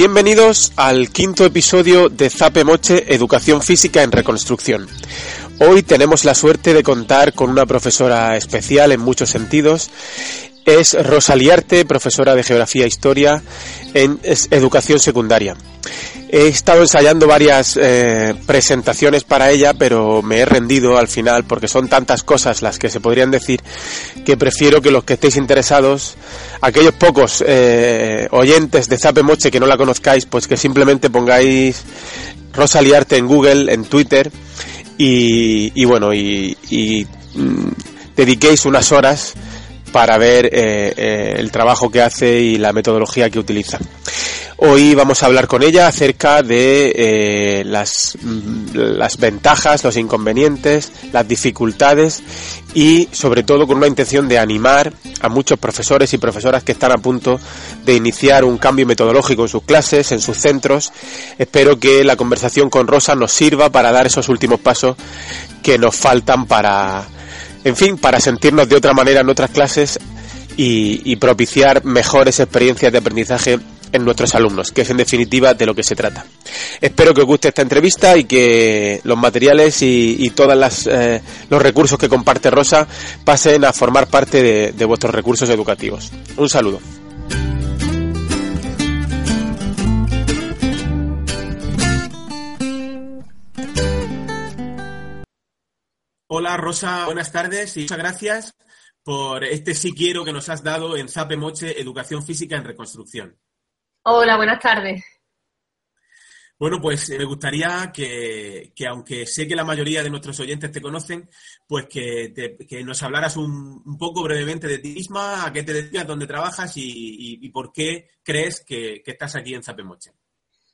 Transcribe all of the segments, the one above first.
Bienvenidos al quinto episodio de Zape Moche Educación Física en Reconstrucción. Hoy tenemos la suerte de contar con una profesora especial en muchos sentidos. Es Rosa Liarte, profesora de Geografía e Historia en Educación Secundaria. He estado ensayando varias eh, presentaciones para ella, pero me he rendido al final porque son tantas cosas las que se podrían decir que prefiero que los que estéis interesados, aquellos pocos eh, oyentes de Zape Moche que no la conozcáis, pues que simplemente pongáis Rosa Liarte en Google, en Twitter y, bueno, y, mm, dediquéis unas horas para ver eh, el trabajo que hace y la metodología que utiliza. Hoy vamos a hablar con ella acerca de eh, las, mm, las ventajas, los inconvenientes, las dificultades y sobre todo con una intención de animar a muchos profesores y profesoras que están a punto de iniciar un cambio metodológico en sus clases, en sus centros. Espero que la conversación con Rosa nos sirva para dar esos últimos pasos que nos faltan para, en fin, para sentirnos de otra manera en otras clases y, propiciar mejores experiencias de aprendizaje en nuestros alumnos, que es en definitiva de lo que se trata. Espero que os guste esta entrevista y que los materiales y, todos eh, los recursos que comparte Rosa pasen a formar parte de vuestros recursos educativos. Un saludo. Hola Rosa, buenas tardes y muchas gracias por este sí quiero que nos has dado en Zape Moche Educación Física en Reconstrucción. Hola, buenas tardes. Bueno, pues eh, me gustaría que, aunque sé que la mayoría de nuestros oyentes te conocen, pues que, nos hablaras un, poco brevemente de ti misma, a qué te dedicas, dónde trabajas y, por qué crees que, estás aquí en Zapemoche.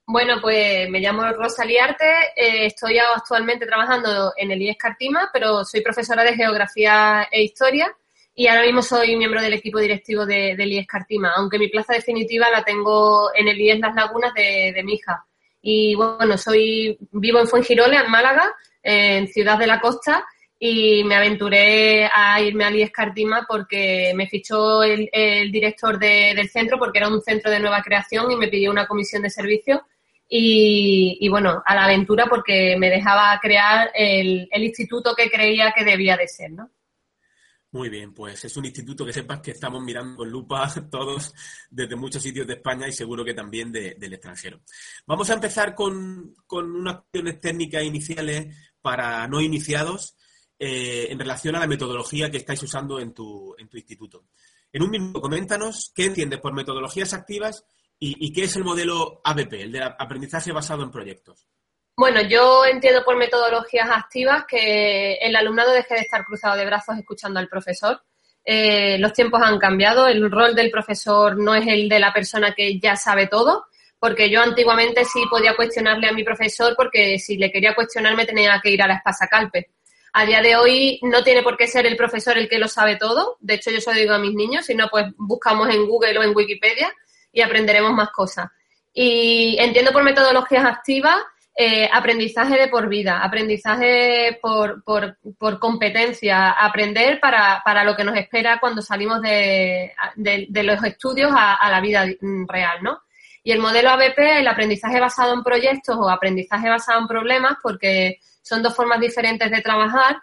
Bueno, pues me llamo Rosa Liarte, eh, estoy actualmente trabajando en el IES Cartima, pero soy profesora de Geografía e Historia y ahora mismo soy miembro del equipo directivo de, del IES Cartima, aunque mi plaza definitiva la tengo en el IES Las Lagunas de, de mi hija. Y bueno, soy vivo en Fuengirola, en Málaga, en Ciudad de la Costa, y me aventuré a irme al IES Cartima porque me fichó el, director del centro, porque era un centro de nueva creación y me pidió una comisión de servicio. Y, bueno, a la aventura porque me dejaba crear el, el instituto que creía que debía de ser, ¿no? Muy bien, pues es un instituto que sepas que estamos mirando con lupa todos desde muchos sitios de España y seguro que también del extranjero. Vamos a empezar con, unas cuestiones técnicas iniciales para no iniciados eh, en relación a la metodología que estáis usando en tu, en tu instituto. En un minuto, coméntanos qué entiendes por metodologías activas y qué es el modelo ABP, el de aprendizaje basado en proyectos. Bueno, yo entiendo por metodologías activas que el alumnado deje de estar cruzado de brazos escuchando al profesor. Eh, los tiempos han cambiado, el rol del profesor no es el de la persona que ya sabe todo, porque yo antiguamente sí podía cuestionarle a mi profesor porque si le quería cuestionar me tenía que ir a la espasa calpe. A día de hoy no tiene por qué ser el profesor el que lo sabe todo, de hecho yo eso digo a mis niños, sino pues buscamos en Google o en Wikipedia y aprenderemos más cosas. Y entiendo por metodologías activas eh, aprendizaje de por vida, aprendizaje por, por, por competencia, aprender para, para, lo que nos espera cuando salimos de, de, los estudios a, la vida real, ¿no? Y el modelo ABP, el aprendizaje basado en proyectos o aprendizaje basado en problemas, porque son dos formas diferentes de trabajar,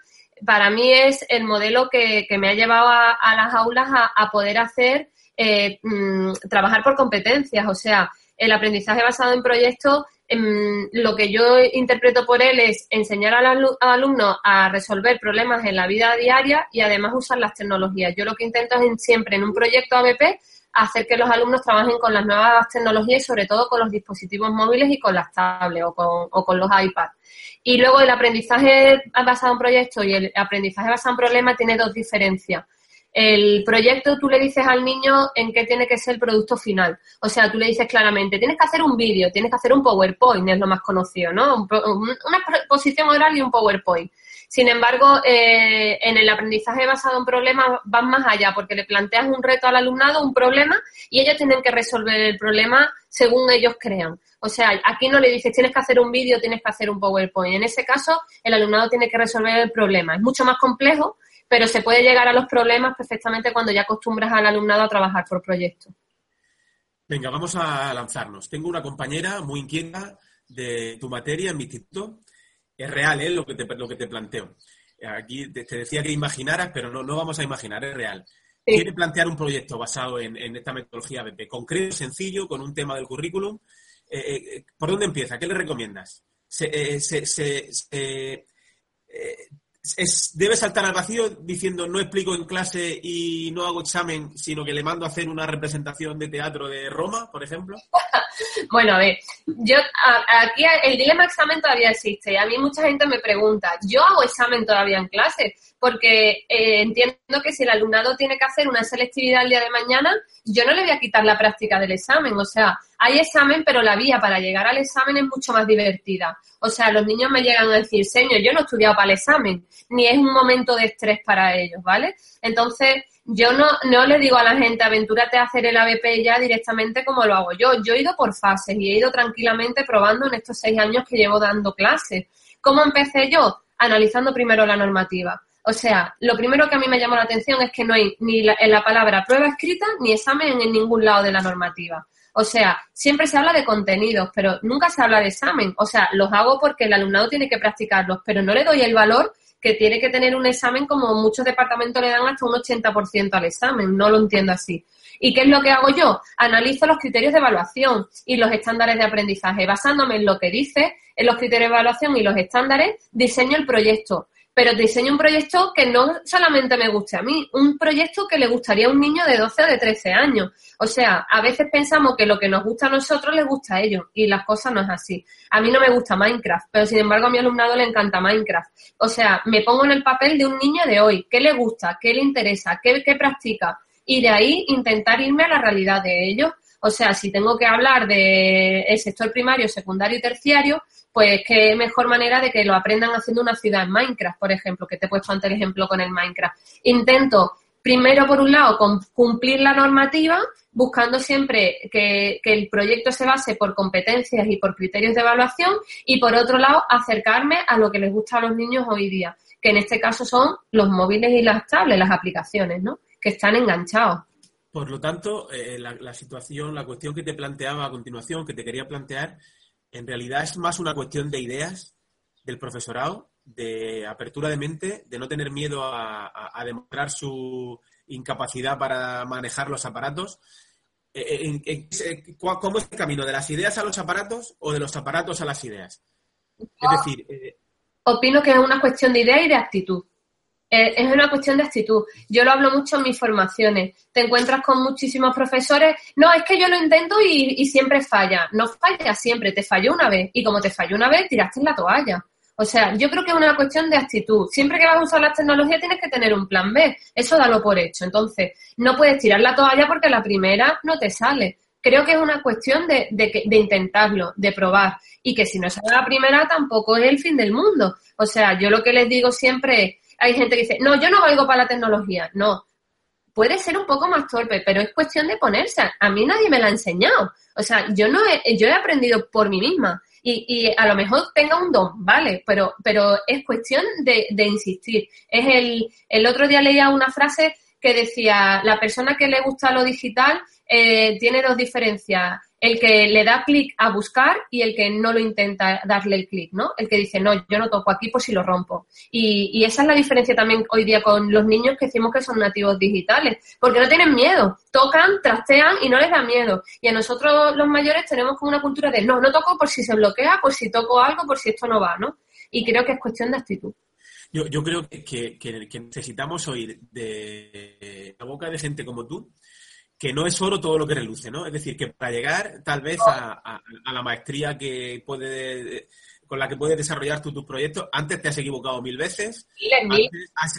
para mí es el modelo que, que me ha llevado a, las aulas a, poder hacer, eh, mm, trabajar por competencias, o sea, el aprendizaje basado en proyectos Em, lo que yo interpreto por él es enseñar al, alumno a resolver problemas en la vida diaria y además usar las tecnologías. Yo lo que intento es siempre en un proyecto ABP hacer que los alumnos trabajen con las nuevas tecnologías y sobre todo con los dispositivos móviles y con las tablets o con, o con los iPads. Y luego el aprendizaje basado en proyectos y el aprendizaje basado en problemas tiene dos diferencias. El proyecto tú le dices al niño en qué tiene que ser el producto final. O sea, tú le dices claramente, tienes que hacer un vídeo, tienes que hacer un PowerPoint, es lo más conocido, ¿no? una exposición oral y un PowerPoint. Sin embargo, eh, en el aprendizaje basado en problemas van más allá, porque le planteas un reto al alumnado, un problema, y ellos tienen que resolver el problema según ellos crean. O sea, aquí no le dices tienes que hacer un vídeo, tienes que hacer un PowerPoint. En ese caso, el alumnado tiene que resolver el problema. Es mucho más complejo, pero se puede llegar a los problemas perfectamente cuando ya acostumbras al alumnado a trabajar por proyectos. Venga, vamos a lanzarnos. Tengo una compañera muy inquieta de tu materia en mi instituto. Es real, ¿eh? Lo que te, lo que te planteo. Aquí te, decía que imaginaras, pero no, no vamos a imaginar, es real. Quiere plantear un proyecto basado en, esta metodología BP, concreto, sencillo, con un tema del currículum. Eh, eh, ¿Por dónde empieza? ¿Qué le recomiendas? Se, eh, debe saltar al vacío diciendo no explico en clase y no hago examen, sino que le mando a hacer una representación de teatro de Roma, por ejemplo? bueno, a ver, yo aquí el dilema examen todavía existe. A mí mucha gente me pregunta, ¿yo hago examen todavía en clase? Porque eh, entiendo que si el alumnado tiene que hacer una selectividad el día de mañana, yo no le voy a quitar la práctica del examen. O sea, hay examen, pero la vía para llegar al examen es mucho más divertida. O sea, los niños me llegan a decir, señor, yo no he estudiado para el examen, ni es un momento de estrés para ellos, ¿vale? Entonces, yo no, no le digo a la gente, aventúrate a hacer el ABP ya directamente como lo hago yo. Yo he ido por fases y he ido tranquilamente probando en estos seis años que llevo dando clases. ¿Cómo empecé yo? Analizando primero la normativa. O sea, lo primero que a mí me llamó la atención es que no hay ni en la palabra prueba escrita ni examen en ningún lado de la normativa. O sea, siempre se habla de contenidos, pero nunca se habla de examen. O sea, los hago porque el alumnado tiene que practicarlos, pero no le doy el valor que tiene que tener un examen como muchos departamentos le dan hasta un 80% al examen. No lo entiendo así. ¿Y qué es lo que hago yo? Analizo los criterios de evaluación y los estándares de aprendizaje. Basándome en lo que dice, en los criterios de evaluación y los estándares, diseño el proyecto pero diseño un proyecto que no solamente me guste a mí, un proyecto que le gustaría a un niño de 12 o de 13 años. O sea, a veces pensamos que lo que nos gusta a nosotros les gusta a ellos y las cosas no es así. A mí no me gusta Minecraft, pero sin embargo a mi alumnado le encanta Minecraft. O sea, me pongo en el papel de un niño de hoy, qué le gusta, qué le interesa, qué, qué practica y de ahí intentar irme a la realidad de ellos. O sea, si tengo que hablar del sector primario, secundario y terciario, pues qué mejor manera de que lo aprendan haciendo una ciudad en Minecraft, por ejemplo, que te he puesto ante el ejemplo con el Minecraft. Intento, primero, por un lado, cumplir la normativa, buscando siempre que, el proyecto se base por competencias y por criterios de evaluación, y por otro lado, acercarme a lo que les gusta a los niños hoy día, que en este caso son los móviles y las tablets, las aplicaciones, ¿no? Que están enganchados. Por lo tanto, eh, la situación, la cuestión que te planteaba a continuación, que te quería plantear, en realidad es más una cuestión de ideas del profesorado, de apertura de mente, de no tener miedo a, demostrar su incapacidad para manejar los aparatos. Eh, eh, eh, ¿Cómo es el camino? ¿De las ideas a los aparatos o de los aparatos a las ideas? Es decir... Opino que es una cuestión de idea y de actitud. Eh, es una cuestión de actitud. Yo lo hablo mucho en mis formaciones. Te encuentras con muchísimos profesores. No, es que yo lo intento y, siempre falla. No falla siempre, te falló una vez. Y como te falló una vez, tiraste en la toalla. O sea, yo creo que es una cuestión de actitud. Siempre que vas a usar las tecnologías tienes que tener un plan B. Eso dalo por hecho. Entonces, no puedes tirar la toalla porque la primera no te sale. Creo que es una cuestión de, de, de intentarlo, de probar. Y que si no sale la primera tampoco es el fin del mundo. O sea, yo lo que les digo siempre es, hay gente que dice, no, yo no valgo para la tecnología. No, puede ser un poco más torpe, pero es cuestión de ponerse. A mí nadie me la ha enseñado. O sea, yo no he, yo he aprendido por mí misma. Y, y a lo mejor tenga un don, ¿vale? Pero, pero es cuestión de, de insistir. Es el, el otro día leía una frase que decía, la persona que le gusta lo digital eh, tiene dos diferencias el que le da clic a buscar y el que no lo intenta darle el clic, ¿no? El que dice, no, yo no toco aquí por si lo rompo. Y, esa es la diferencia también hoy día con los niños que decimos que son nativos digitales, porque no tienen miedo, tocan, trastean y no les da miedo. Y a nosotros los mayores tenemos como una cultura de, no, no toco por si se bloquea, por si toco algo, por si esto no va, ¿no? Y creo que es cuestión de actitud. Yo, creo que, que necesitamos oír de la boca de gente como tú que no es oro todo lo que reluce, ¿no? Es decir, que para llegar tal vez a, la maestría que puede con la que puedes desarrollar tus proyectos. Antes te has equivocado mil veces.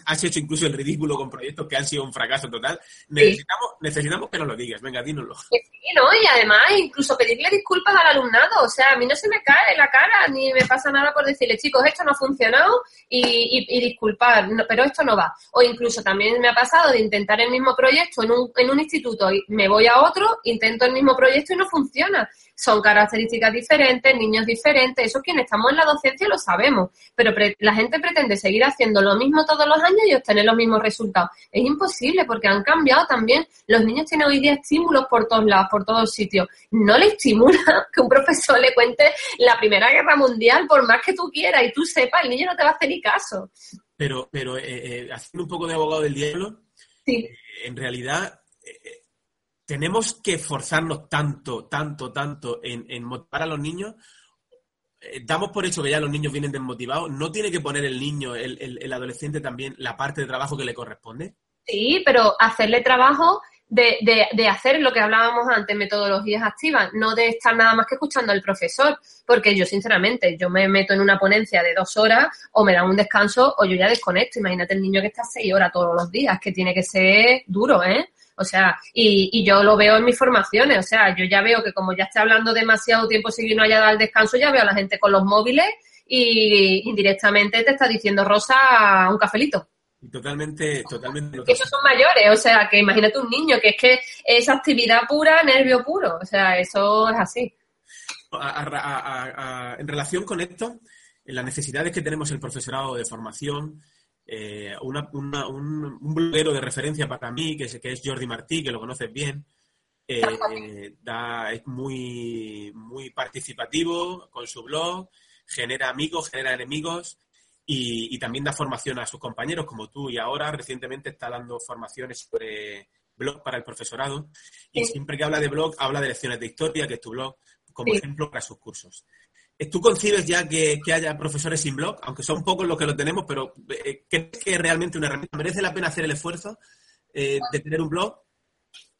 has, hecho incluso el ridículo con proyectos que han sido un fracaso total. Necesitamos, necesitamos que nos lo digas. Venga, dínoslo. sí, ¿no? Y además, incluso pedirle disculpas al alumnado. O sea, a mí no se me cae la cara ni me pasa nada por decirle, chicos, esto no ha funcionado y, y, disculpar, pero esto no va. O incluso también me ha pasado de intentar el mismo proyecto en un, en un instituto y me voy a otro, intento el mismo proyecto y no funciona. Son características diferentes, niños diferentes. Eso es quien estamos en la docencia lo sabemos, pero la gente pretende seguir haciendo lo mismo todos los años y obtener los mismos resultados. Es imposible porque han cambiado también. Los niños tienen hoy día estímulos por todos lados, por todos sitios. No le estimula que un profesor le cuente la Primera Guerra Mundial por más que tú quieras y tú sepas, el niño no te va a hacer ni caso. Pero, pero eh, eh, haciendo un poco de abogado del diablo, sí. en realidad tenemos que esforzarnos tanto, tanto, tanto en, motivar a los niños. Eh, damos por hecho que ya los niños vienen desmotivados. ¿No tiene que poner el niño, el, adolescente también, la parte de trabajo que le corresponde? Sí, pero hacerle trabajo de, de, hacer lo que hablábamos antes, metodologías activas, no de estar nada más que escuchando al profesor, porque yo sinceramente, yo me meto en una ponencia de dos horas o me dan un descanso o yo ya desconecto. Imagínate el niño que está seis horas todos los días, que tiene que ser duro, ¿eh? O sea, y, y, yo lo veo en mis formaciones, o sea, yo ya veo que como ya estoy hablando demasiado tiempo que no haya dado el descanso, ya veo a la gente con los móviles y indirectamente te está diciendo Rosa un cafelito. Totalmente, totalmente. Esos son mayores, o sea, que imagínate un niño, que es que es actividad pura, nervio puro, o sea, eso es así. en relación con esto, en las necesidades que tenemos el profesorado de formación, eh, un, bloguero de referencia para mí, que es, que es Jordi Martí, que lo conoces bien. Eh, es muy, muy participativo con su blog, genera amigos, genera enemigos y, también da formación a sus compañeros como tú y ahora recientemente está dando formaciones sobre blog para el profesorado y siempre que habla de blog habla de lecciones de historia, que es tu blog, como ejemplo para sus cursos. ¿Tú concibes ya que, haya profesores sin blog? Aunque son pocos los que lo tenemos, pero eh, ¿crees que realmente una herramienta merece la pena hacer el esfuerzo eh, de tener un blog?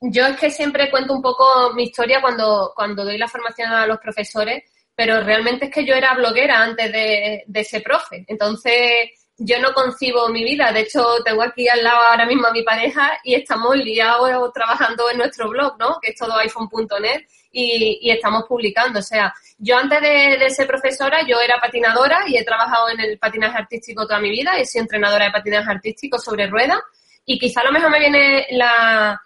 Yo es que siempre cuento un poco mi historia cuando, cuando doy la formación a los profesores, pero realmente es que yo era bloguera antes de, de ser profe. Entonces, yo no concibo mi vida. De hecho, tengo aquí al lado ahora mismo a mi pareja y estamos liados trabajando en nuestro blog, ¿no? Que es todo iPhone.net y, estamos publicando. O sea, yo antes de, ser profesora, yo era patinadora y he trabajado en el patinaje artístico toda mi vida. He sido entrenadora de patinaje artístico sobre ruedas y quizá lo mejor me viene la,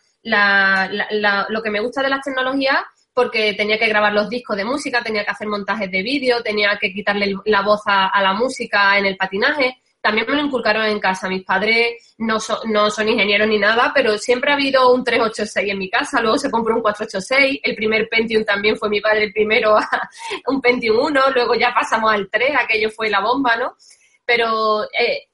lo que me gusta de las tecnologías porque tenía que grabar los discos de música, tenía que hacer montajes de vídeo, tenía que quitarle la voz a la música en el patinaje también me lo inculcaron en casa. Mis padres no, no son ingenieros ni nada, pero siempre ha habido un 386 en mi casa. Luego se compró un 486. El primer Pentium también fue mi padre el primero a un Pentium 1. Luego ya pasamos al 3, aquello fue la bomba, ¿no? Pero eh,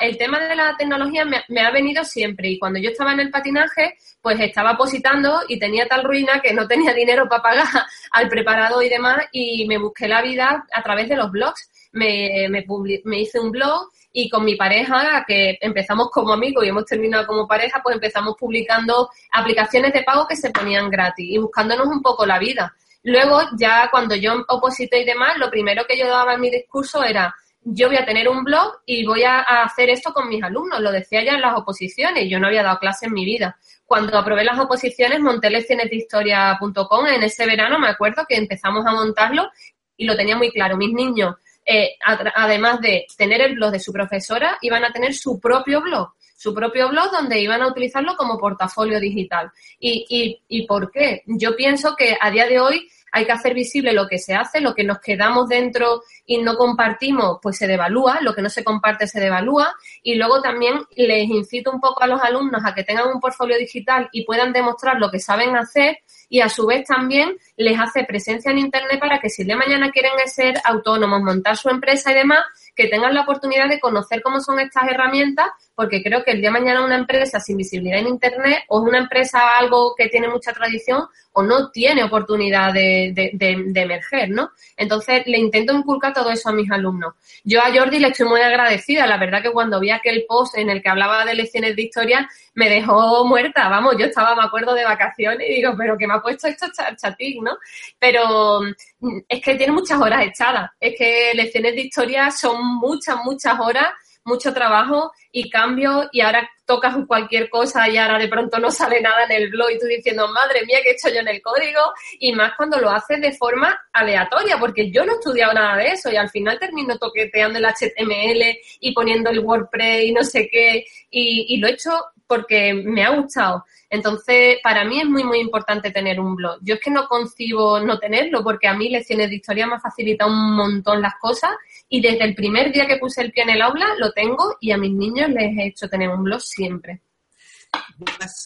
el tema de la tecnología me, ha venido siempre y cuando yo estaba en el patinaje, pues estaba positando y tenía tal ruina que no tenía dinero para pagar al preparado y demás y me busqué la vida a través de los blogs. Me, me hice un blog y con mi pareja, que empezamos como amigos y hemos terminado como pareja, pues empezamos publicando aplicaciones de pago que se ponían gratis y buscándonos un poco la vida. Luego, ya cuando yo oposité y demás, lo primero que yo daba en mi discurso era, yo voy a tener un blog y voy a, hacer esto con mis alumnos. Lo decía ya en las oposiciones, yo no había dado clase en mi vida. Cuando aprobé las oposiciones, monté leccionesdehistoria.com. En ese verano me acuerdo que empezamos a montarlo y lo tenía muy claro. Mis niños eh, además de tener el blog de su profesora, iban a tener su propio blog, su propio blog donde iban a utilizarlo como portafolio digital. ¿Y, y, y por qué? Yo pienso que a día de hoy hay que hacer visible lo que se hace, lo que nos quedamos dentro y no compartimos, pues se devalúa, lo que no se comparte se devalúa. Y luego también les incito un poco a los alumnos a que tengan un portfolio digital y puedan demostrar lo que saben hacer y a su vez también les hace presencia en Internet para que si de mañana quieren ser autónomos, montar su empresa y demás, que tengan la oportunidad de conocer cómo son estas herramientas, porque creo que el día de mañana una empresa sin visibilidad en Internet o es una empresa algo que tiene mucha tradición o no tiene oportunidad de, de, emerger, ¿no? Entonces le intento inculcar todo eso a mis alumnos. Yo a Jordi le estoy muy agradecida, la verdad que cuando vi aquel post en el que hablaba de lecciones de historia, me dejó muerta, vamos, yo estaba, me acuerdo, de vacaciones y digo, pero que me ha puesto esto chatín, ¿no? Pero mm, es que tiene muchas horas echadas, es que lecciones de historia son muchas, muchas horas mucho trabajo y cambio y ahora tocas cualquier cosa y ahora de pronto no sale nada en el blog y tú diciendo, madre mía, ¿qué he hecho yo en el código? Y más cuando lo haces de forma aleatoria, porque yo no he estudiado nada de eso y al final termino toqueteando el HTML y poniendo el WordPress y no sé qué y, y lo he hecho porque me ha gustado. Entonces, para mí es muy, muy importante tener un blog. Yo es que no concibo no tenerlo, porque a mí lecciones de historia me ha facilitado un montón las cosas y desde el primer día que puse el pie en el aula lo tengo y a mis niños les he hecho tener un blog siempre.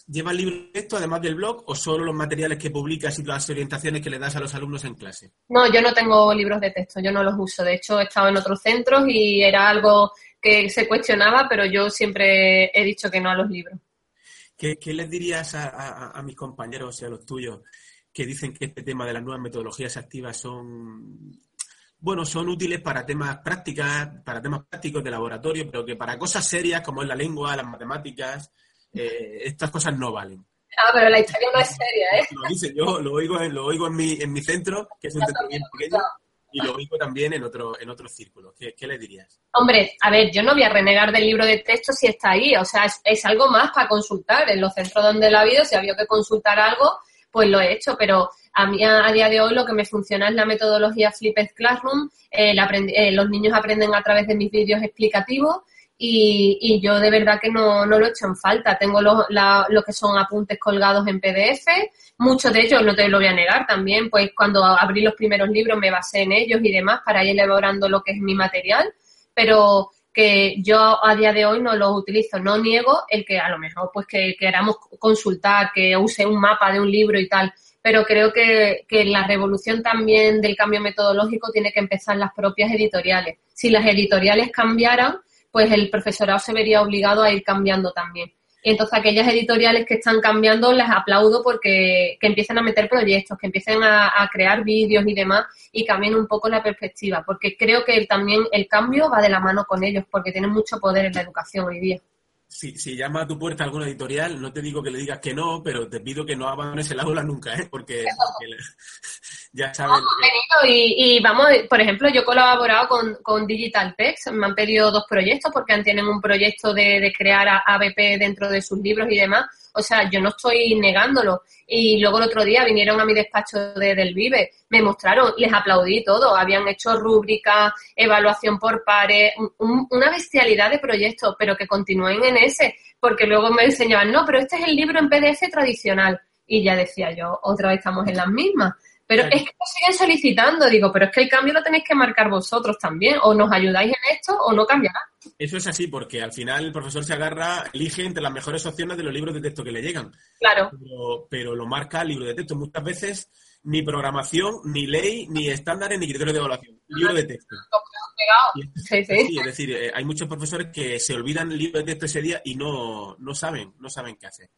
¿Llevas libros de texto además del blog o solo los materiales que publicas y las orientaciones que le das a los alumnos en clase? No, yo no tengo libros de texto, yo no los uso. De hecho, he estado en otros centros y era algo que se cuestionaba, pero yo siempre he dicho que no a los libros. ¿Qué, les dirías a, mis compañeros y a los tuyos que dicen que este tema de las nuevas metodologías activas son bueno, son útiles para temas prácticas, para temas prácticos de laboratorio, pero que para cosas serias como es la lengua, las matemáticas, eh, estas cosas no valen. Ah, pero la historia no es seria, ¿eh? Lo dicen yo, lo oigo, lo oigo en, mi, en mi centro, que es un centro bien pequeño, y lo oigo también en, otro, en otros círculos. ¿Qué, ¿Qué, le dirías? Hombre, a ver, yo no voy a renegar del libro de texto si está ahí, o sea, es, algo más para consultar. En los centros donde la ha habido, si había que consultar algo, pues lo he hecho, pero a mí a, día de hoy lo que me funciona es la metodología Flipped Classroom. Eh, eh, los niños aprenden a través de mis vídeos explicativos y, yo de verdad que no, no lo he en falta. Tengo lo, lo que son apuntes colgados en PDF, muchos de ellos, no te lo voy a negar también, pues cuando abrí los primeros libros me basé en ellos y demás para ir elaborando lo que es mi material, pero que yo a día de hoy no los utilizo. No niego el que a lo mejor pues que queramos consultar, que use un mapa de un libro y tal, pero creo que, que la revolución también del cambio metodológico tiene que empezar las propias editoriales. Si las editoriales cambiaran, pues el profesorado se vería obligado a ir cambiando también. Y entonces aquellas editoriales que están cambiando les aplaudo porque que empiecen a meter proyectos, que empiecen a, crear vídeos y demás y cambien un poco la perspectiva, porque creo que también el cambio va de la mano con ellos, porque tienen mucho poder en la educación hoy día si, llama a tu puerta alguna editorial, no te digo que le digas que no, pero te pido que no abandones el aula nunca, ¿eh? porque, ya sabes. y, vamos, por ejemplo, yo he colaborado con, Digital Text, me han pedido dos proyectos porque tienen un proyecto de, de crear ABP dentro de sus libros y demás. O sea, yo no estoy negándolo. Y luego el otro día vinieron a mi despacho de, del Vive, me mostraron, les aplaudí todo. Habían hecho rúbrica, evaluación por pares, una bestialidad de proyectos, pero que continúen en ese, porque luego me enseñaban, no, pero este es el libro en PDF tradicional. Y ya decía yo, otra vez estamos en las mismas. Pero es que nos siguen solicitando, digo, pero es que el cambio lo tenéis que marcar vosotros también, o nos ayudáis en esto o no cambiará. Eso es así, porque al final el profesor se agarra, elige entre las mejores opciones de los libros de texto que le llegan. Claro. Pero, lo marca el libro de texto. Muchas veces ni programación, ni ley, ni estándares, ni criterios de evaluación. Libro de texto. Sí, sí. es decir, eh, hay muchos profesores que se olvidan el libro de texto ese día y no, no saben, no saben qué hacer.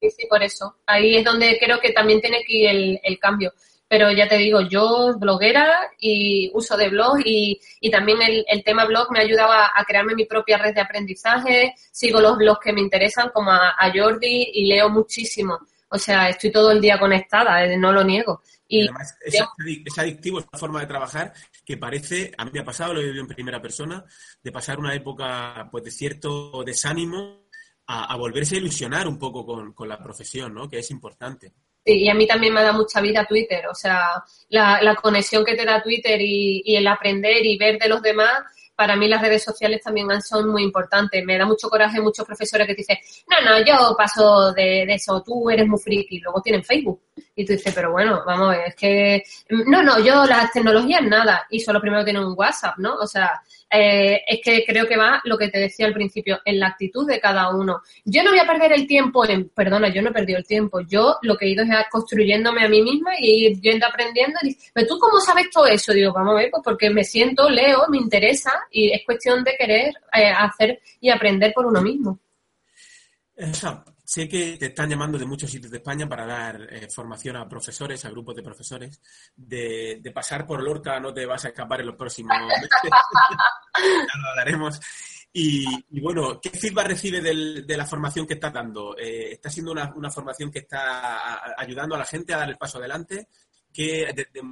Sí, sí, por eso. Ahí es donde creo que también tiene que ir el, el cambio pero ya te digo, yo bloguera y uso de blog y, y también el, el, tema blog me ayudaba a, crearme mi propia red de aprendizaje, sigo los blogs que me interesan como a, Jordi y leo muchísimo. O sea, estoy todo el día conectada, eh, no lo niego. Y, además es, adictivo esta forma de trabajar que parece, a mí me ha pasado, lo he vivido en primera persona, de pasar una época pues de cierto desánimo a, a volverse a ilusionar un poco con, con la profesión, ¿no? Que es importante. Y a mí también me da mucha vida Twitter, o sea, la, la conexión que te da Twitter y, y, el aprender y ver de los demás, para mí las redes sociales también son muy importantes. Me da mucho coraje muchos profesores que te dicen, no, no, yo paso de, eso, tú eres muy friki, luego tienen Facebook. Y tú dices, pero bueno, vamos es que, no, no, yo las tecnologías nada, y solo primero tienen un WhatsApp, ¿no? O sea, eh, es que creo que va lo que te decía al principio, en la actitud de cada uno. Yo no voy a perder el tiempo en, perdona, yo no he perdido el tiempo, yo lo que he ido es construyéndome a mí misma y ir yendo aprendiendo. Y, pero tú cómo sabes todo eso? Digo, vamos a ver, pues porque me siento, leo, me interesa y es cuestión de querer eh, hacer y aprender por uno mismo. Exacto. Sé que te están llamando de muchos sitios de España para dar eh, formación a profesores, a grupos de profesores. De, pasar por Lorca no te vas a escapar en los próximos meses. ya lo hablaremos. Y, bueno, ¿qué feedback recibe de la formación que estás dando? Eh, ¿Está siendo una, formación que está ayudando a la gente a dar el paso adelante?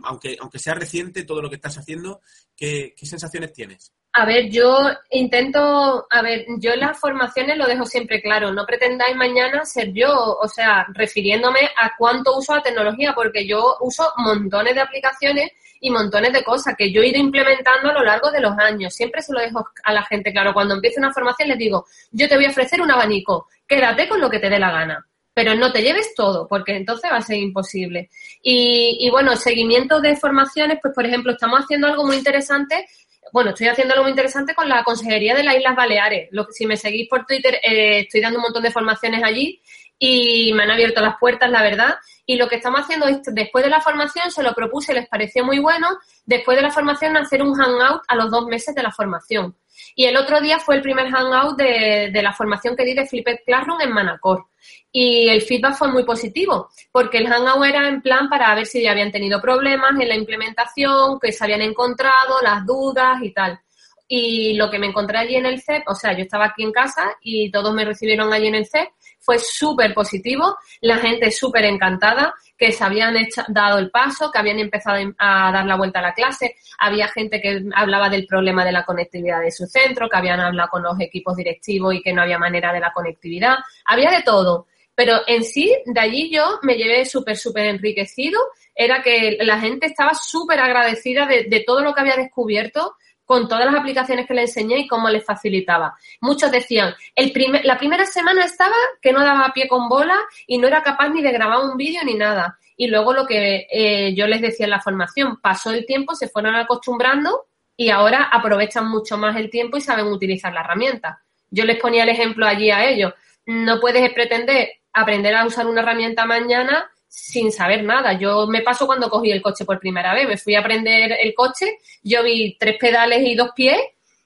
aunque, aunque sea reciente todo lo que estás haciendo, ¿qué, qué sensaciones tienes? A ver, yo intento, a ver, yo en las formaciones lo dejo siempre claro, no pretendáis mañana ser yo, o sea, refiriéndome a cuánto uso la tecnología, porque yo uso montones de aplicaciones y montones de cosas que yo he ido implementando a lo largo de los años. Siempre se lo dejo a la gente claro. Cuando empiezo una formación les digo, yo te voy a ofrecer un abanico quédate con lo que te dé la gana pero no te lleves todo, porque entonces va a ser imposible. Y, y, bueno, seguimiento de formaciones, pues por ejemplo, estamos haciendo algo muy interesante. Bueno, estoy haciendo algo muy interesante con la Consejería de las Islas Baleares. Lo, si me seguís por Twitter, eh, estoy dando un montón de formaciones allí y me han abierto las puertas, la verdad. Y lo que estamos haciendo es, después de la formación, se lo propuse, les pareció muy bueno, después de la formación hacer un hangout a los dos meses de la formación. Y el otro día fue el primer hangout de, de la formación que di de Flipped Classroom en Manacor. Y el feedback fue muy positivo, porque el hangout era en plan para ver si ya habían tenido problemas en la implementación, que se habían encontrado, las dudas y tal. Y lo que me encontré allí en el CEP, o sea, yo estaba aquí en casa y todos me recibieron allí en el CEP, fue súper positivo, la gente súper encantada, que se habían dado el paso, que habían empezado a dar la vuelta a la clase, había gente que hablaba del problema de la conectividad de su centro, que habían hablado con los equipos directivos y que no había manera de la conectividad, había de todo. Pero en sí, de allí yo me llevé súper, súper enriquecido. Era que la gente estaba súper agradecida de, de, todo lo que había descubierto, con todas las aplicaciones que le enseñé y cómo les facilitaba. Muchos decían, el primer, la primera semana estaba que no daba pie con bola y no era capaz ni de grabar un vídeo ni nada. Y luego lo que eh, yo les decía en la formación, pasó el tiempo, se fueron acostumbrando y ahora aprovechan mucho más el tiempo y saben utilizar la herramienta. Yo les ponía el ejemplo allí a ellos. No puedes pretender aprender a usar una herramienta mañana sin saber nada. Yo me paso cuando cogí el coche por primera vez. Me fui a aprender el coche, yo vi tres pedales y dos pies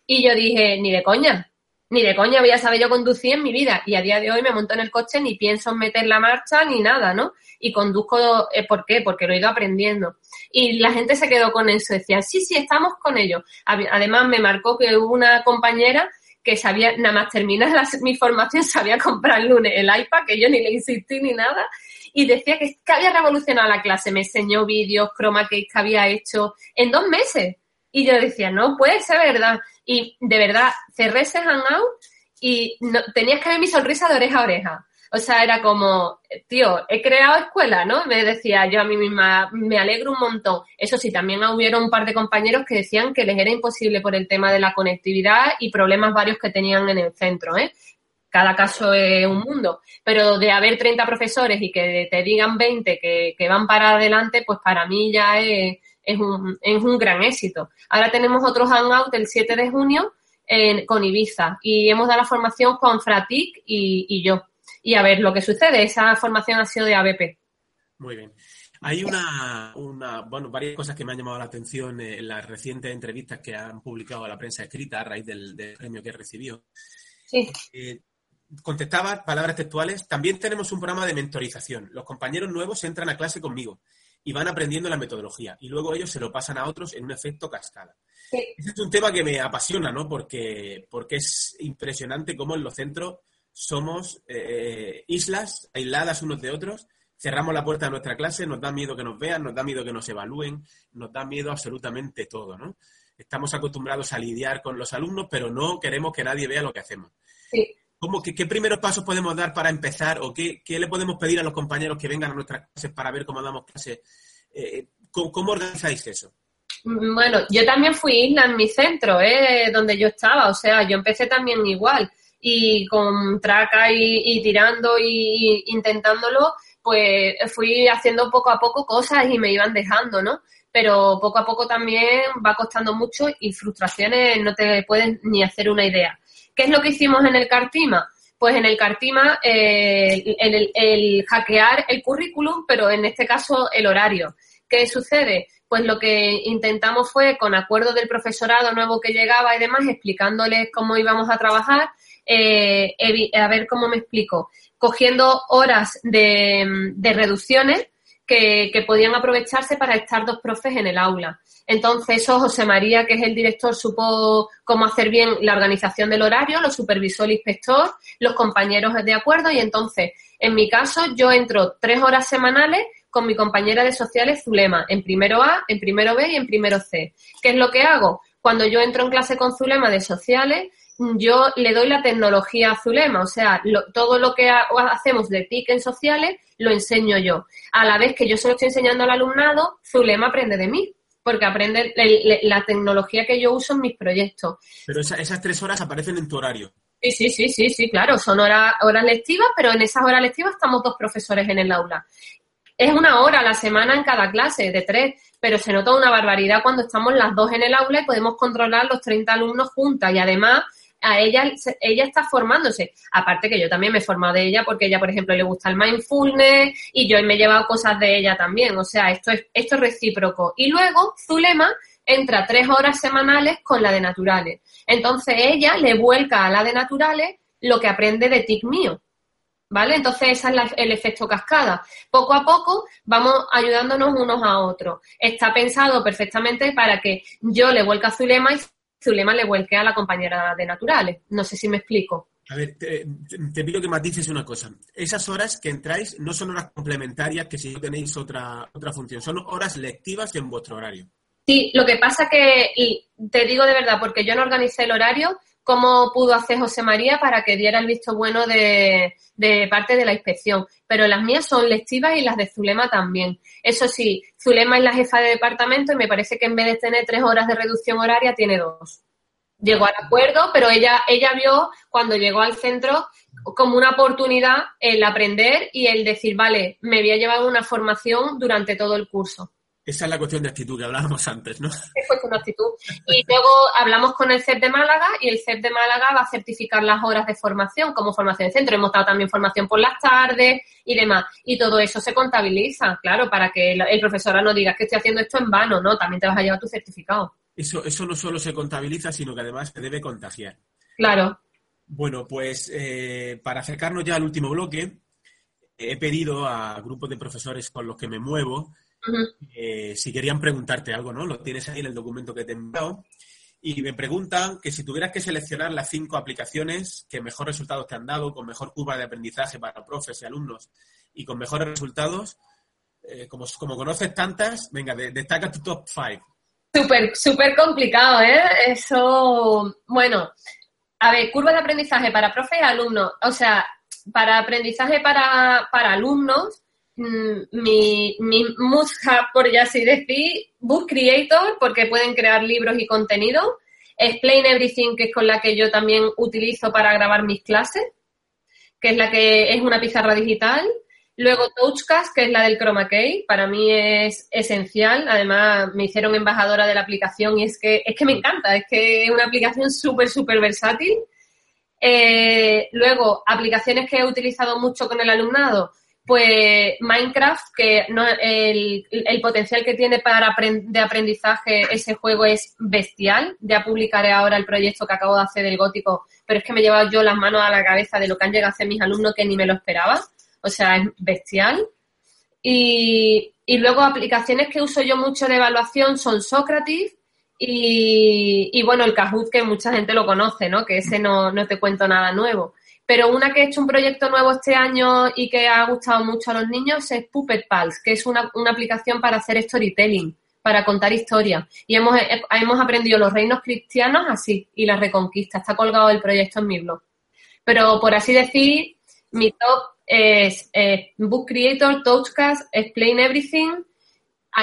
y yo dije, ni de coña, ni de coña voy a saber yo conducir en mi vida. Y a día de hoy me monto en el coche, ni pienso en meter la marcha ni nada, ¿no? Y conduzco, eh, ¿por qué? Porque lo he ido aprendiendo. Y la gente se quedó con eso, decían, sí, sí, estamos con ello. Además, me marcó que hubo una compañera que sabía, nada más terminar mi formación, sabía comprar el lunes el iPad, que yo ni le insistí ni nada, y decía que, que había revolucionado la clase. Me enseñó vídeos, chroma cake que había hecho en dos meses. Y yo decía, no puede ser verdad. Y de verdad, cerré ese hangout y no, tenías que ver mi sonrisa de oreja a oreja. O sea, era como, tío, he creado escuela, ¿no? Me decía yo a mí misma, me alegro un montón. Eso sí, también hubieron un par de compañeros que decían que les era imposible por el tema de la conectividad y problemas varios que tenían en el centro, ¿eh? Cada caso es un mundo, pero de haber 30 profesores y que te digan 20 que, que van para adelante, pues para mí ya es, es, un, es un gran éxito. Ahora tenemos otro hangout el 7 de junio en, con Ibiza y hemos dado la formación Juan Fratic y, y yo. Y a ver lo que sucede, esa formación ha sido de ABP. Muy bien. Hay una, una, bueno, varias cosas que me han llamado la atención en las recientes entrevistas que han publicado a la prensa escrita a raíz del, del premio que recibió. Sí. Eh, contestaba palabras textuales, también tenemos un programa de mentorización. Los compañeros nuevos entran a clase conmigo y van aprendiendo la metodología y luego ellos se lo pasan a otros en un efecto cascada. Sí. Este es un tema que me apasiona, ¿no? Porque, porque es impresionante cómo en los centros somos eh, islas aisladas unos de otros, cerramos la puerta de nuestra clase, nos da miedo que nos vean, nos da miedo que nos evalúen, nos da miedo absolutamente todo, ¿no? Estamos acostumbrados a lidiar con los alumnos, pero no queremos que nadie vea lo que hacemos. Sí. ¿Cómo, qué, qué, primeros pasos podemos dar para empezar o qué, qué, le podemos pedir a los compañeros que vengan a nuestras clases para ver cómo damos clases? Eh, ¿cómo, ¿cómo, organizáis eso? Bueno, yo también fui isla en mi centro, ¿eh? donde yo estaba, o sea, yo empecé también igual y con traca y, tirando y, y intentándolo, pues fui haciendo poco a poco cosas y me iban dejando, ¿no? Pero poco a poco también va costando mucho y frustraciones no te pueden ni hacer una idea. ¿Qué es lo que hicimos en el Cartima? Pues en el Cartima, eh, el, el, el, hackear el currículum, pero en este caso el horario. ¿Qué sucede? Pues lo que intentamos fue, con acuerdo del profesorado nuevo que llegaba y demás, explicándoles cómo íbamos a trabajar, eh, a ver cómo me explico, cogiendo horas de, de reducciones que, podían aprovecharse para estar dos profes en el aula. Entonces, eso José María, que es el director, supo cómo hacer bien la organización del horario, lo supervisó el inspector, los compañeros de acuerdo y entonces, en mi caso, yo entro tres horas semanales con mi compañera de sociales Zulema, en primero A, en primero B y en primero C. ¿Qué es lo que hago? Cuando yo entro en clase con Zulema de sociales, yo le doy la tecnología a Zulema, o sea, lo, todo lo que ha, hacemos de TIC en sociales lo enseño yo. A la vez que yo se lo estoy enseñando al alumnado, Zulema aprende de mí porque aprende la tecnología que yo uso en mis proyectos. Pero esa, esas tres horas aparecen en tu horario. Sí, sí, sí, sí, sí, claro, son horas, horas lectivas, pero en esas horas lectivas estamos dos profesores en el aula. Es una hora a la semana en cada clase, de tres, pero se nota una barbaridad cuando estamos las dos en el aula y podemos controlar los 30 alumnos juntas y además a ella, ella está formándose. Aparte que yo también me he formado de ella porque ella, por ejemplo, le gusta el mindfulness y yo me he llevado cosas de ella también. O sea, esto es, esto es recíproco. Y luego Zulema entra tres horas semanales con la de naturales. Entonces ella le vuelca a la de naturales lo que aprende de TIC mío. ¿Vale? Entonces ese es el efecto cascada. Poco a poco vamos ayudándonos unos a otros. Está pensado perfectamente para que yo le vuelque a Zulema y Zulema le vuelque a la compañera de naturales. No sé si me explico. A ver, te, pido que matices una cosa. Esas horas que entráis no son horas complementarias que si no tenéis otra, otra función, son horas lectivas en vuestro horario. Sí, lo que pasa que, y te digo de verdad, porque yo no organicé el horario, cómo pudo hacer José María para que diera el visto bueno de, parte de la inspección. Pero las mías son lectivas y las de Zulema también. Eso sí, Zulema es la jefa de departamento y me parece que en vez de tener tres horas de reducción horaria, tiene dos. Llegó al acuerdo, pero ella, ella vio cuando llegó al centro como una oportunidad el aprender y el decir, vale, me voy a llevar una formación durante todo el curso. Esa es la cuestión de actitud que hablábamos antes, ¿no? Es cuestión de actitud. Y luego hablamos con el CEP de Málaga y el CEP de Málaga va a certificar las horas de formación como formación de centro. Hemos dado también formación por las tardes y demás. Y todo eso se contabiliza, claro, para que el, profesor no diga que estoy haciendo esto en vano, ¿no? También te vas a llevar tu certificado. Eso, eso no solo se contabiliza, sino que además se debe contagiar. Claro. Bueno, pues eh, para acercarnos ya al último bloque, he pedido a grupos de profesores con los que me muevo eh, si querían preguntarte algo, ¿no? Lo tienes ahí en el documento que te he enviado. Y me preguntan que si tuvieras que seleccionar las cinco aplicaciones que mejor resultados te han dado, con mejor curva de aprendizaje para profes y alumnos y con mejores resultados, eh, como, como conoces tantas, venga, destaca tu top five. Súper, súper complicado, ¿eh? Eso, bueno, a ver, curva de aprendizaje para profes y alumnos. O sea, para aprendizaje para, para alumnos, Mm, mi, mi por ya así decir, Book Creator, porque pueden crear libros y contenido. Explain Everything, que es con la que yo también utilizo para grabar mis clases, que es la que es una pizarra digital. Luego Touchcast, que es la del Chroma Key, para mí es esencial. Además, me hicieron embajadora de la aplicación y es que, es que me encanta, es que es una aplicación súper, súper versátil. Eh, luego, aplicaciones que he utilizado mucho con el alumnado, pues Minecraft, que no, el, potencial que tiene para de aprendizaje ese juego es bestial. Ya publicaré ahora el proyecto que acabo de hacer del gótico, pero es que me he llevado yo las manos a la cabeza de lo que han llegado a hacer mis alumnos que ni me lo esperaba. O sea, es bestial. Y, y luego aplicaciones que uso yo mucho de evaluación son Socrates y, y bueno, el Kahoot, que mucha gente lo conoce, ¿no? Que ese no, no te cuento nada nuevo. Pero una que he hecho un proyecto nuevo este año y que ha gustado mucho a los niños es Puppet Pals, que es una, aplicación para hacer storytelling, para contar historias. Y hemos, eh, hemos aprendido los reinos cristianos así y la reconquista. Está colgado el proyecto en mi blog. Pero por así decir, mi top es Book Creator, Touchcast, Explain Everything,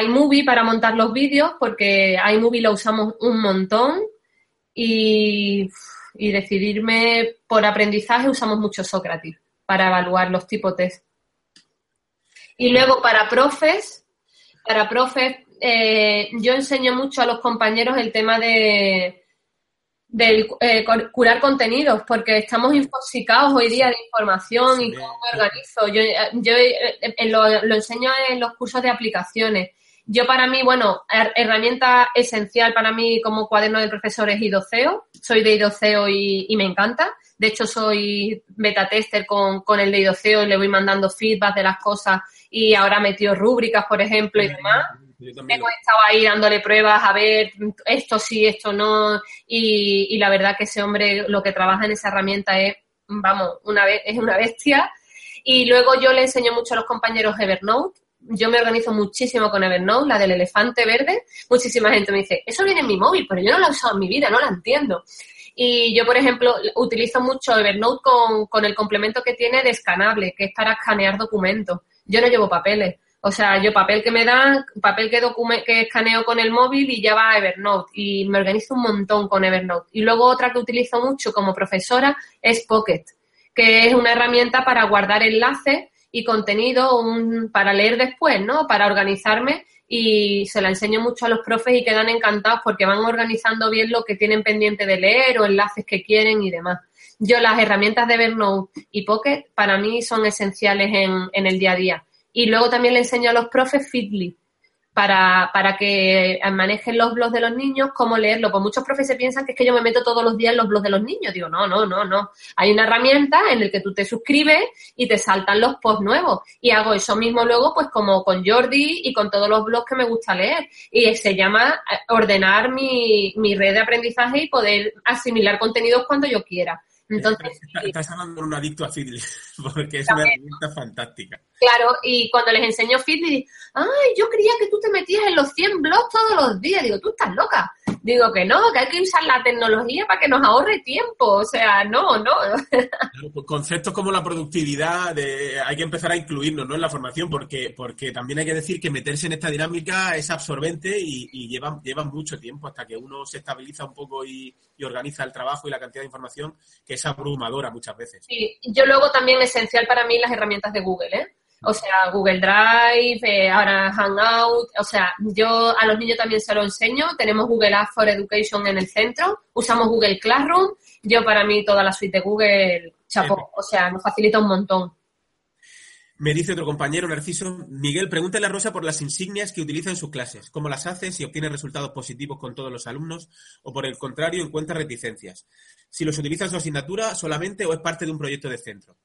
iMovie para montar los vídeos, porque iMovie lo usamos un montón. Y y decidirme por aprendizaje usamos mucho Sócrates para evaluar los tipos test. Y luego para profes, para profes, eh, yo enseño mucho a los compañeros el tema de, eh, curar contenidos, porque estamos infoxicados hoy día de información y cómo me organizo. Yo, yo eh, lo, lo, enseño en los cursos de aplicaciones. Yo para mí, bueno, herramienta esencial para mí como cuaderno de profesor es IDOCEO. Soy de IDOCEO y, y me encanta. De hecho, soy beta tester con, con el de IDOCEO y le voy mandando feedback de las cosas y ahora metido rúbricas, por ejemplo, y demás. Hemos estado ahí dándole pruebas a ver esto sí, esto no. Y, y la verdad que ese hombre lo que trabaja en esa herramienta es, vamos, una vez, es una bestia. Y luego yo le enseño mucho a los compañeros Evernote yo me organizo muchísimo con Evernote, la del elefante verde. Muchísima gente me dice, eso viene en mi móvil, pero yo no la he usado en mi vida, no la entiendo. Y yo, por ejemplo, utilizo mucho Evernote con, con el complemento que tiene de escanable, que es para escanear documentos. Yo no llevo papeles. O sea, yo papel que me dan, papel que, que escaneo con el móvil y ya va a Evernote. Y me organizo un montón con Evernote. Y luego otra que utilizo mucho como profesora es Pocket, que es una herramienta para guardar enlaces y contenido un, para leer después, ¿no? Para organizarme y se la enseño mucho a los profes y quedan encantados porque van organizando bien lo que tienen pendiente de leer o enlaces que quieren y demás. Yo las herramientas de Evernote y Pocket para mí son esenciales en, en el día a día y luego también le enseño a los profes Feedly para, para que manejen los blogs de los niños, cómo leerlo. Pues muchos profes se piensan que es que yo me meto todos los días en los blogs de los niños. Digo, no, no, no, no. Hay una herramienta en la que tú te suscribes y te saltan los posts nuevos. Y hago eso mismo luego, pues como con Jordi y con todos los blogs que me gusta leer. Y se llama eh, ordenar mi, mi red de aprendizaje y poder asimilar contenidos cuando yo quiera. Entonces, estás hablando de un adicto a Feedly, porque es una herramienta fantástica. Claro, y cuando les enseño Feedly, ay, yo creía que tú te metías en los 100 blogs todos los días. Digo, tú estás loca. Digo que no, que hay que usar la tecnología para que nos ahorre tiempo. O sea, no, no. Pues conceptos como la productividad de, hay que empezar a incluirnos ¿no? en la formación porque, porque también hay que decir que meterse en esta dinámica es absorbente y, y lleva, lleva mucho tiempo hasta que uno se estabiliza un poco y, y, organiza el trabajo y la cantidad de información que es abrumadora muchas veces. Sí, yo luego también esencial para mí las herramientas de Google, ¿eh? O sea, Google Drive, eh, ahora Hangout, o sea, yo a los niños también se lo enseño. Tenemos Google Apps for Education en el centro, usamos Google Classroom. Yo para mí toda la suite de Google, chapo, o sea, nos facilita un montón. Me dice otro compañero, Narciso, Miguel, pregúntale a Rosa por las insignias que utiliza en sus clases. ¿Cómo las hace? Si obtiene resultados positivos con todos los alumnos o por el contrario encuentra reticencias. Si los utiliza en su asignatura solamente o es parte de un proyecto de centro.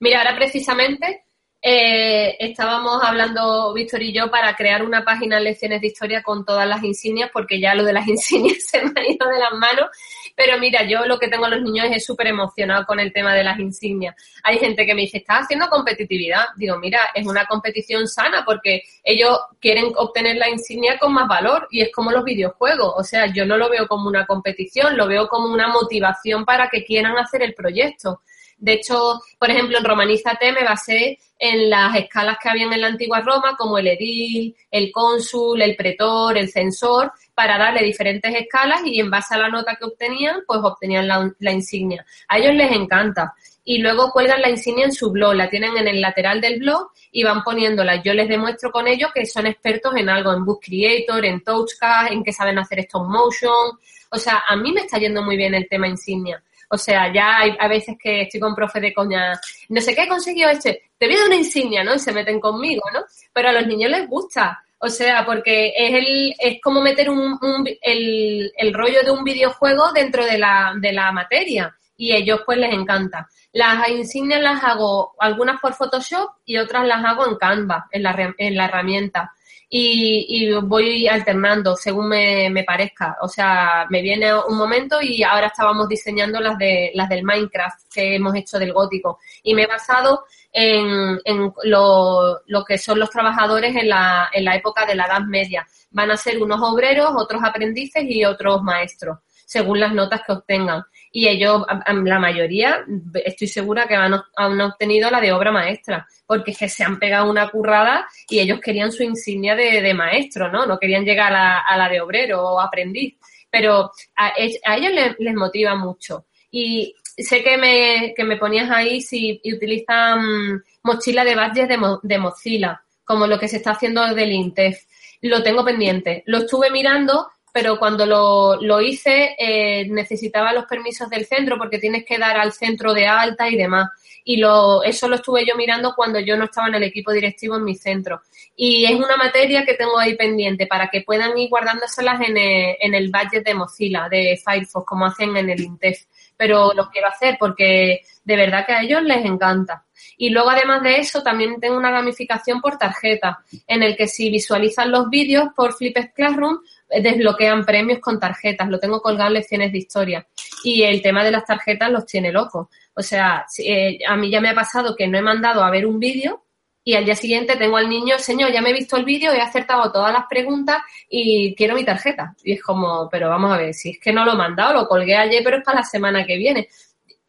Mira, ahora precisamente eh, estábamos hablando, Víctor y yo, para crear una página de lecciones de historia con todas las insignias, porque ya lo de las insignias se me ha ido de las manos. Pero mira, yo lo que tengo a los niños es súper emocionado con el tema de las insignias. Hay gente que me dice, ¿estás haciendo competitividad? Digo, mira, es una competición sana porque ellos quieren obtener la insignia con más valor y es como los videojuegos. O sea, yo no lo veo como una competición, lo veo como una motivación para que quieran hacer el proyecto. De hecho, por ejemplo, en Romanízate me basé en las escalas que habían en la antigua Roma, como el edil, el cónsul, el pretor, el censor, para darle diferentes escalas y en base a la nota que obtenían, pues obtenían la, insignia. A ellos les encanta. Y luego cuelgan la insignia en su blog, la tienen en el lateral del blog y van poniéndola. Yo les demuestro con ellos que son expertos en algo, en Book Creator, en Touchcast, en que saben hacer estos motion. O sea, a mí me está yendo muy bien el tema insignia. O sea, ya hay a veces que estoy con profe de coña, no sé qué he conseguido este, te voy a dar una insignia, ¿no? Y se meten conmigo, ¿no? Pero a los niños les gusta. O sea, porque es el, es como meter un, el, el, rollo de un videojuego dentro de la, de la materia. Y ellos pues les encanta. Las insignias las hago algunas por Photoshop y otras las hago en Canva, en la, en la herramienta y, voy alternando según me, parezca. O sea, me viene un momento y ahora estábamos diseñando las de las del Minecraft que hemos hecho del gótico. Y me he basado en, en lo, lo, que son los trabajadores en la, en la época de la Edad Media. Van a ser unos obreros, otros aprendices y otros maestros, según las notas que obtengan y ellos, la mayoría, estoy segura que han, obtenido la de obra maestra, porque es que se han pegado una currada y ellos querían su insignia de, maestro, ¿no? No querían llegar a, la de obrero o aprendiz, pero a, ellos les, motiva mucho. Y sé que me, que me ponías ahí si utilizan mochila de badges de, de Mozilla, como lo que se está haciendo del INTEF. Lo tengo pendiente. Lo estuve mirando pero cuando lo, lo hice eh, necesitaba los permisos del centro porque tienes que dar al centro de alta y demás. Y lo, eso lo estuve yo mirando cuando yo no estaba en el equipo directivo en mi centro. Y es una materia que tengo ahí pendiente para que puedan ir guardándoselas en el, en el budget de Mozilla, de Firefox, como hacen en el INTEF. Pero lo quiero hacer porque de verdad que a ellos les encanta. Y luego, además de eso, también tengo una gamificación por tarjeta, en el que si visualizan los vídeos por Flipped Classroom, desbloquean premios con tarjetas, lo tengo colgado en lecciones de historia. Y el tema de las tarjetas los tiene locos. O sea, eh, a mí ya me ha pasado que no he mandado a ver un vídeo y al día siguiente tengo al niño, señor, ya me he visto el vídeo, he acertado todas las preguntas y quiero mi tarjeta. Y es como, pero vamos a ver, si es que no lo he mandado, lo colgué ayer, pero es para la semana que viene.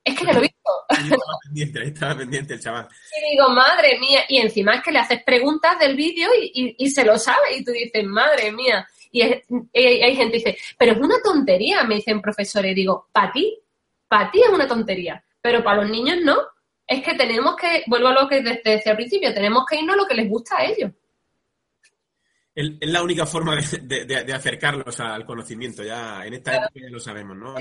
Es que ya lo he visto. estaba pendiente, ahí estaba pendiente el chaval. Y digo, madre mía, y encima es que le haces preguntas del vídeo y, y, se lo sabe, y tú dices, madre mía. Y, hay gente que dice, pero es una tontería, me dicen profesores, y digo, para ti, para ti es una tontería, pero para los niños no. Es que tenemos que, vuelvo a lo que decía al principio, tenemos que irnos a lo que les gusta a ellos. Es la única forma de, acercarlos al conocimiento, ya en esta época ya lo sabemos, ¿no?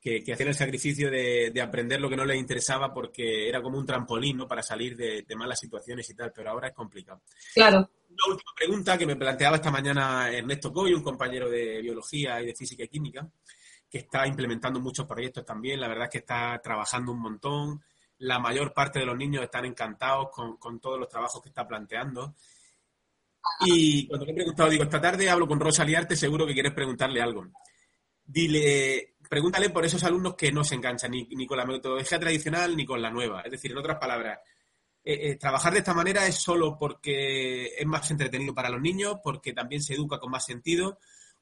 que, que, hacían el sacrificio de, aprender lo que no les interesaba porque era como un trampolín ¿no? para salir de, malas situaciones y tal, pero ahora es complicado. Claro. Una última pregunta que me planteaba esta mañana Ernesto Coy, un compañero de biología y de física y química, que está implementando muchos proyectos también, la verdad es que está trabajando un montón, la mayor parte de los niños están encantados con, con todos los trabajos que está planteando. Y cuando le he preguntado, digo, esta tarde hablo con Rosa Liarte, seguro que quieres preguntarle algo. Dile, pregúntale por esos alumnos que no se enganchan ni, con la metodología tradicional ni con la nueva. Es decir, en otras palabras, eh, eh, trabajar de esta manera es solo porque es más entretenido para los niños, porque también se educa con más sentido,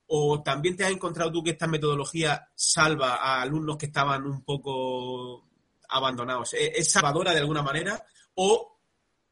o también te has encontrado tú que esta metodología salva a alumnos que estaban un poco abandonados. ¿Es, salvadora de alguna manera o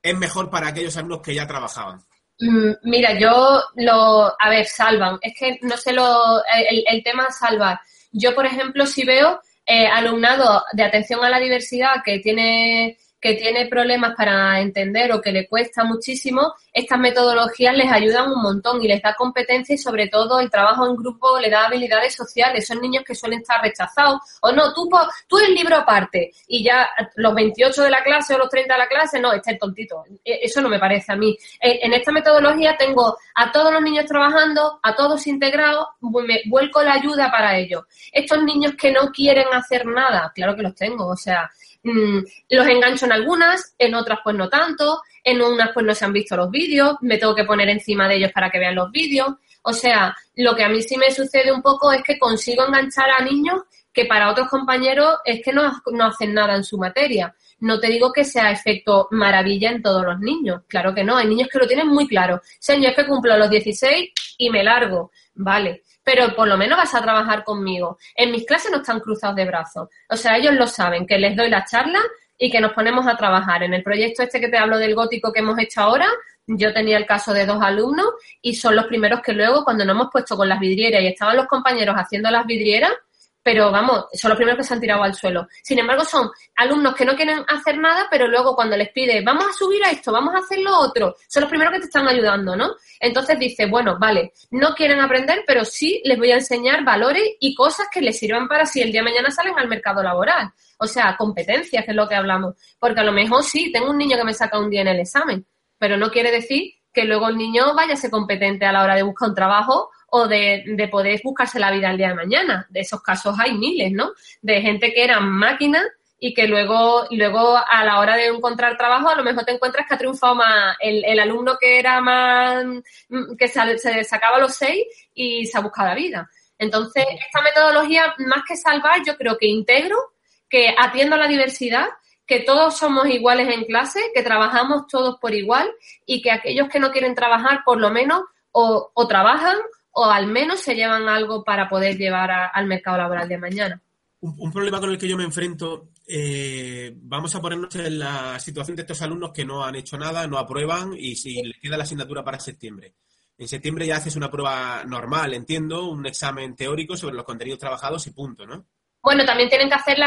es mejor para aquellos alumnos que ya trabajaban? Mm, mira, yo lo, a ver, salvan. Es que no sé lo, el, tema salvar. Yo, por ejemplo, si veo eh, alumnado de atención a la diversidad que tiene que tiene problemas para entender o que le cuesta muchísimo, estas metodologías les ayudan un montón y les da competencia y sobre todo el trabajo en grupo le da habilidades sociales. Son niños que suelen estar rechazados o no, tú, tú el libro aparte y ya los 28 de la clase o los 30 de la clase, no, este es tontito. E, eso no me parece a mí. E, en esta metodología tengo a todos los niños trabajando, a todos integrados, me vuelco la ayuda para ellos. Estos niños que no quieren hacer nada, claro que los tengo, o sea, Mm, los engancho en algunas, en otras pues no tanto, en unas pues no se han visto los vídeos, me tengo que poner encima de ellos para que vean los vídeos. O sea, lo que a mí sí me sucede un poco es que consigo enganchar a niños que para otros compañeros es que no, no hacen nada en su materia. No te digo que sea efecto maravilla en todos los niños, claro que no, hay niños que lo tienen muy claro. Señor, es que cumplo los 16 y me largo, vale pero por lo menos vas a trabajar conmigo. En mis clases no están cruzados de brazos. O sea, ellos lo saben, que les doy la charla y que nos ponemos a trabajar. En el proyecto este que te hablo del gótico que hemos hecho ahora, yo tenía el caso de dos alumnos y son los primeros que luego, cuando nos hemos puesto con las vidrieras y estaban los compañeros haciendo las vidrieras, pero vamos, son los primeros que se han tirado al suelo. Sin embargo, son alumnos que no quieren hacer nada, pero luego cuando les pide, vamos a subir a esto, vamos a hacer lo otro, son los primeros que te están ayudando, ¿no? Entonces dice, bueno, vale, no quieren aprender, pero sí les voy a enseñar valores y cosas que les sirvan para si el día de mañana salen al mercado laboral. O sea, competencias, que es lo que hablamos. Porque a lo mejor sí, tengo un niño que me saca un día en el examen, pero no quiere decir que luego el niño vaya a ser competente a la hora de buscar un trabajo o de, de poder buscarse la vida el día de mañana. De esos casos hay miles, ¿no? De gente que eran máquinas y que luego, luego a la hora de encontrar trabajo a lo mejor te encuentras que ha triunfado más el, el alumno que era más, que se, se, sacaba los seis y se ha buscado la vida. Entonces, esta metodología, más que salvar, yo creo que integro, que atiendo a la diversidad, que todos somos iguales en clase, que trabajamos todos por igual y que aquellos que no quieren trabajar, por lo menos, o, o trabajan o al menos se llevan algo para poder llevar al mercado laboral de mañana. Un, problema con el que yo me enfrento, eh, vamos a ponernos en la situación de estos alumnos que no han hecho nada, no aprueban y si les queda la asignatura para septiembre. En septiembre ya haces una prueba normal, entiendo, un examen teórico sobre los contenidos trabajados y punto, ¿no? Bueno, también tienen que hacer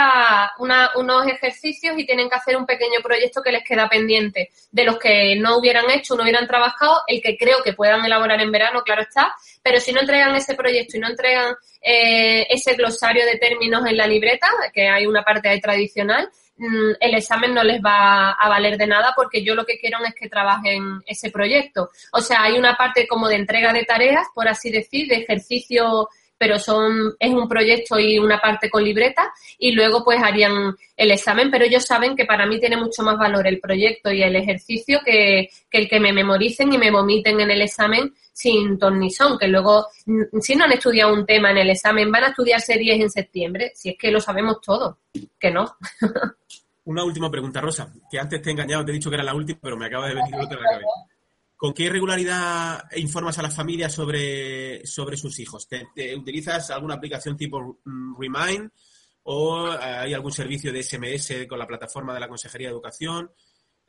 unos ejercicios y tienen que hacer un pequeño proyecto que les queda pendiente. De los que no hubieran hecho, no hubieran trabajado, el que creo que puedan elaborar en verano, claro está, pero si no entregan ese proyecto y no entregan eh, ese glosario de términos en la libreta, que hay una parte ahí tradicional, mm, el examen no les va a valer de nada porque yo lo que quiero es que trabajen ese proyecto. O sea, hay una parte como de entrega de tareas, por así decir, de ejercicio pero son, es un proyecto y una parte con libreta y luego pues harían el examen, pero ellos saben que para mí tiene mucho más valor el proyecto y el ejercicio que, el que me memoricen y me vomiten en el examen sin ton son, que luego, mm, si no han estudiado un tema en el examen, van a estudiarse 10 en septiembre, si es que lo sabemos todo, que no. Una última pregunta, Rosa, que antes te he engañado, te he dicho que era la última, pero me acaba de venir otra la cabeza. ¿Con qué regularidad informas a las familias sobre, sobre sus hijos? ¿Te, utilizas alguna aplicación tipo Remind o hay algún servicio de SMS con la plataforma de la Consejería de Educación.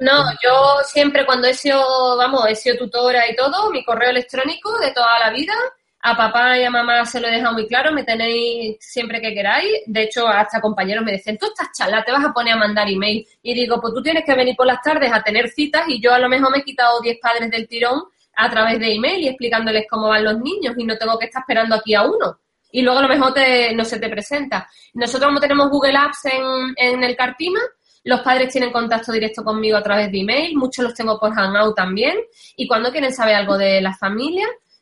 No, yo siempre cuando he sido, vamos, he sido tutora y todo, mi correo electrónico de toda la vida, a papá y a mamá se lo he dejado muy claro, me tenéis siempre que queráis. De hecho, hasta compañeros me dicen, tú estás charla, te vas a poner a mandar email. Y digo, pues tú tienes que venir por las tardes a tener citas y yo a lo mejor me he quitado 10 padres del tirón a través de email y explicándoles cómo van los niños y no tengo que estar esperando aquí a uno. Y luego a lo mejor te, no se te presenta. Nosotros como tenemos Google Apps en, en el Cartima, los padres tienen contacto directo conmigo a través de email, muchos los tengo por Hangout también. Y cuando quieren saber algo de las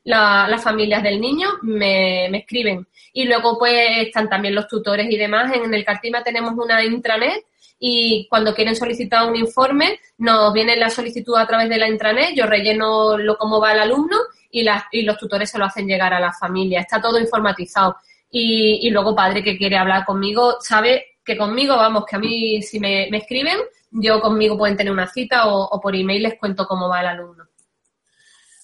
familias, las familias del niño me, escriben. Y luego pues están también los tutores y demás. En el Cartima tenemos una intranet y cuando quieren solicitar un informe nos viene la solicitud a través de la intranet, yo relleno lo cómo va el alumno y, las, y los tutores se lo hacen llegar a la familia. Está todo informatizado. Y, y luego padre que quiere hablar conmigo sabe que conmigo, vamos, que a mí si me, me escriben, yo conmigo pueden tener una cita o, o por email les cuento cómo va el alumno.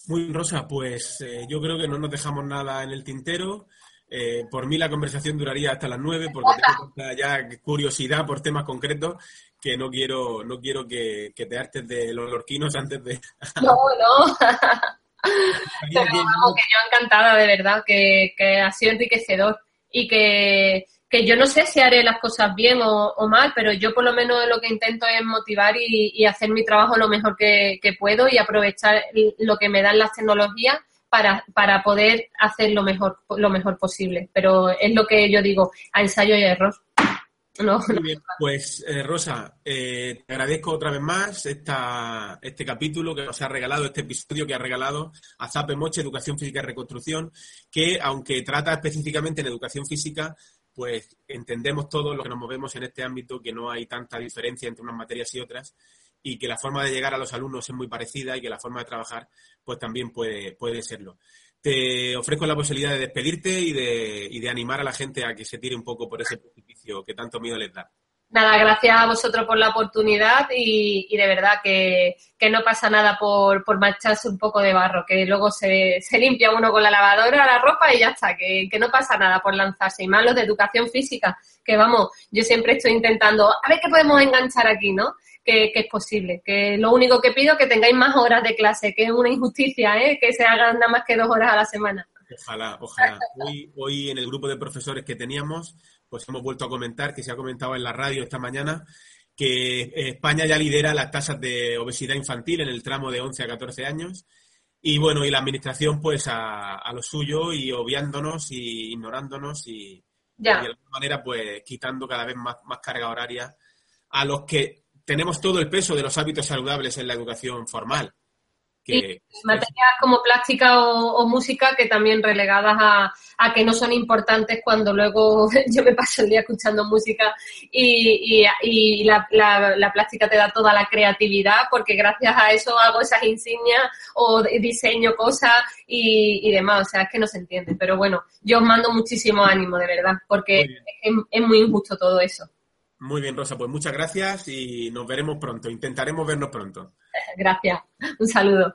Muy Rosa, pues eh, yo creo que no nos dejamos nada en el tintero. Eh, por mí la conversación duraría hasta las nueve porque tengo ya curiosidad por temas concretos que no quiero no quiero que, que te hartes de los lorquinos antes de... No, no. Pero vamos, que yo encantada, de verdad, que, que ha sido enriquecedor y que que yo no sé si haré las cosas bien o, mal, pero yo por lo menos lo que intento es motivar y, hacer mi trabajo lo mejor que, puedo y aprovechar lo que me dan las tecnologías para, para poder hacer lo mejor, lo mejor posible. Pero es lo que yo digo, a ensayo y error. Muy bien, pues eh, Rosa, eh, te agradezco otra vez más esta, este capítulo que nos ha regalado, este episodio que ha regalado a Zape Moche, Educación Física y Reconstrucción, que aunque trata específicamente en educación física, pues entendemos todos los que nos movemos en este ámbito que no hay tanta diferencia entre unas materias y otras y que la forma de llegar a los alumnos es muy parecida y que la forma de trabajar pues también puede, puede serlo. Te ofrezco la posibilidad de despedirte y de, y de animar a la gente a que se tire un poco por ese precipicio que tanto miedo les da. Nada, gracias a vosotros por la oportunidad y, de verdad que, no pasa nada por, por marcharse un poco de barro, que luego se, se, limpia uno con la lavadora la ropa y ya está, que, que no pasa nada por lanzarse. Y más los de educación física, que vamos, yo siempre estoy intentando, a ver qué podemos enganchar aquí, ¿no? Que, que, es posible. Que lo único que pido es que tengáis más horas de clase, que es una injusticia, ¿eh? que se hagan nada más que dos horas a la semana. Ojalá, ojalá. Hoy, hoy en el grupo de profesores que teníamos, pues hemos vuelto a comentar, que se ha comentado en la radio esta mañana, que España ya lidera las tasas de obesidad infantil en el tramo de 11 a 14 años. Y bueno, y la administración pues a, a lo suyo y obviándonos y ignorándonos y, ya. y, de alguna manera pues quitando cada vez más, más carga horaria a los que tenemos todo el peso de los hábitos saludables en la educación formal. Que, materias como plástica o, o, música que también relegadas a, a, que no son importantes cuando luego yo me paso el día escuchando música y, y, y la, la, la, plástica te da toda la creatividad porque gracias a eso hago esas insignias o diseño cosas y, y demás. O sea, es que no se entiende. Pero bueno, yo os mando muchísimo ánimo, de verdad, porque es, es muy injusto todo eso. Muy bien, Rosa, pues muchas gracias y nos veremos pronto. Intentaremos vernos pronto. Gracias. Un saludo.